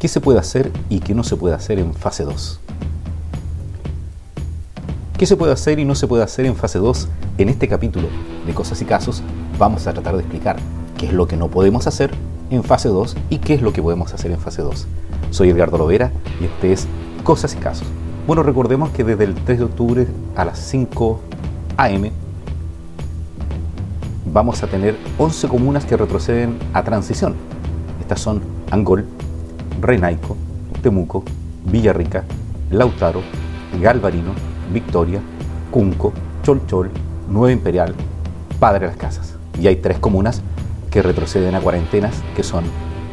¿Qué se puede hacer y qué no se puede hacer en fase 2? ¿Qué se puede hacer y no se puede hacer en fase 2? En este capítulo de Cosas y Casos vamos a tratar de explicar qué es lo que no podemos hacer en fase 2 y qué es lo que podemos hacer en fase 2. Soy Edgardo Lovera y este es Cosas y Casos. Bueno, recordemos que desde el 3 de octubre a las 5 am vamos a tener 11 comunas que retroceden a transición. Estas son Angol, Renaico, Temuco, Villarrica, Lautaro, Galvarino, Victoria, Cunco, Cholchol, Nueva Imperial, Padre las Casas. Y hay tres comunas que retroceden a cuarentenas, que son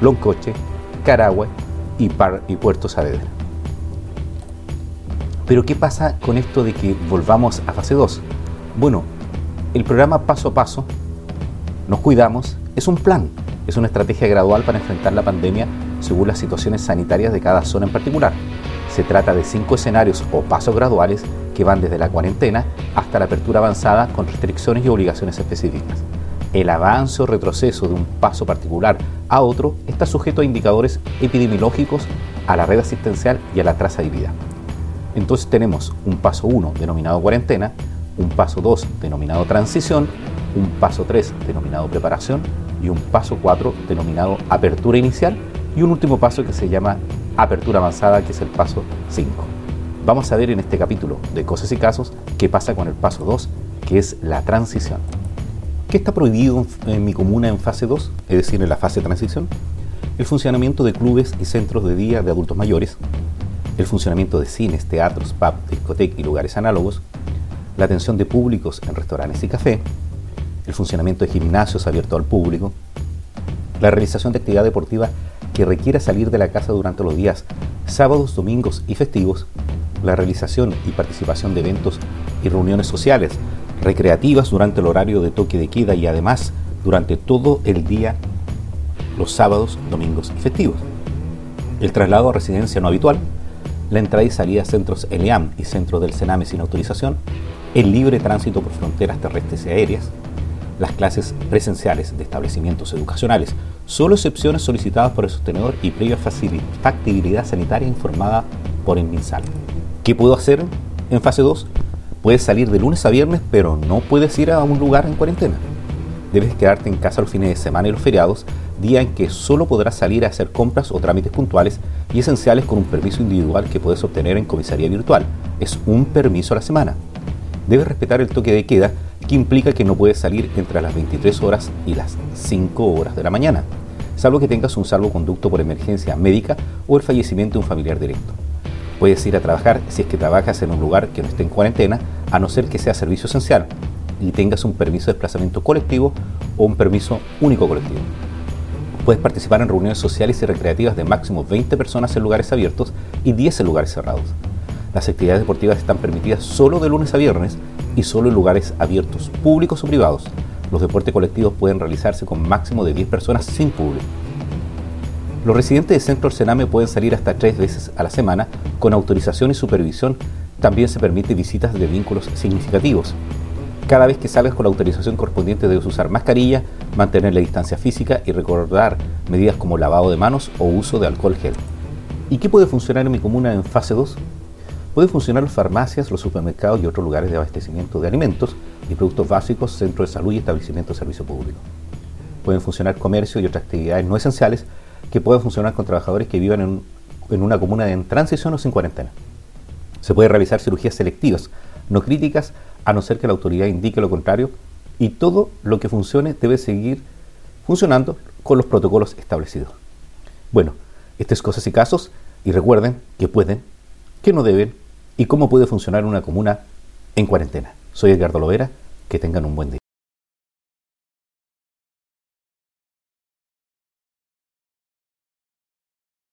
Loncoche, Carahue y, y Puerto Saavedra. Pero ¿qué pasa con esto de que volvamos a fase 2? Bueno, el programa paso a paso, nos cuidamos, es un plan, es una estrategia gradual para enfrentar la pandemia según las situaciones sanitarias de cada zona en particular. Se trata de cinco escenarios o pasos graduales que van desde la cuarentena hasta la apertura avanzada con restricciones y obligaciones específicas. El avance o retroceso de un paso particular a otro está sujeto a indicadores epidemiológicos, a la red asistencial y a la trazabilidad. Entonces tenemos un paso 1 denominado cuarentena, un paso 2 denominado transición, un paso 3 denominado preparación y un paso 4 denominado apertura inicial y un último paso que se llama apertura avanzada, que es el paso 5. Vamos a ver en este capítulo de Cosas y Casos qué pasa con el paso 2, que es la transición. ¿Qué está prohibido en mi comuna en fase 2, es decir, en la fase de transición? El funcionamiento de clubes y centros de día de adultos mayores, el funcionamiento de cines, teatros, pub, discotecas y lugares análogos, la atención de públicos en restaurantes y café, el funcionamiento de gimnasios abiertos al público, la realización de actividad deportiva que requiera salir de la casa durante los días sábados, domingos y festivos, la realización y participación de eventos y reuniones sociales recreativas durante el horario de toque de queda y además durante todo el día los sábados, domingos y festivos. El traslado a residencia no habitual, la entrada y salida a centros ELEAM y centros del CENAME sin autorización, el libre tránsito por fronteras terrestres y aéreas, las clases presenciales de establecimientos educacionales, solo excepciones solicitadas por el sostenedor y previa factibilidad sanitaria informada por el. ¿Qué puedo hacer en fase 2? Puedes salir de lunes a viernes, pero no puedes ir a un lugar en cuarentena. Debes quedarte en casa los fines de semana y los feriados, día en que solo podrás salir a hacer compras o trámites puntuales y esenciales con un permiso individual que puedes obtener en comisaría virtual. Es un permiso a la semana. Debes respetar el toque de queda que implica que no puedes salir entre las 23 horas y las 5 horas de la mañana, salvo que tengas un salvoconducto por emergencia médica o el fallecimiento de un familiar directo. Puedes ir a trabajar si es que trabajas en un lugar que no esté en cuarentena, a no ser que sea servicio esencial y tengas un permiso de desplazamiento colectivo o un permiso único colectivo. Puedes participar en reuniones sociales y recreativas de máximo 20 personas en lugares abiertos y 10 en lugares cerrados. Las actividades deportivas están permitidas solo de lunes a viernes y solo en lugares abiertos, públicos o privados. Los deportes colectivos pueden realizarse con máximo de 10 personas sin público. Los residentes de Centro Sename pueden salir hasta tres veces a la semana con autorización y supervisión. También se permite visitas de vínculos significativos. Cada vez que salgas con la autorización correspondiente debes usar mascarilla, mantener la distancia física y recordar medidas como lavado de manos o uso de alcohol gel. ¿Y qué puede funcionar en mi comuna en fase 2? Pueden funcionar las farmacias, los supermercados y otros lugares de abastecimiento de alimentos y productos básicos, centros de salud y establecimientos de servicio público. Pueden funcionar comercio y otras actividades no esenciales que pueden funcionar con trabajadores que vivan en, en una comuna en transición o sin cuarentena. Se puede realizar cirugías selectivas, no críticas, a no ser que la autoridad indique lo contrario, y todo lo que funcione debe seguir funcionando con los protocolos establecidos. Bueno, estas cosas y casos, y recuerden que pueden, que no deben y cómo puede funcionar una comuna en cuarentena. Soy Edgardo Lovera, que tengan un buen día.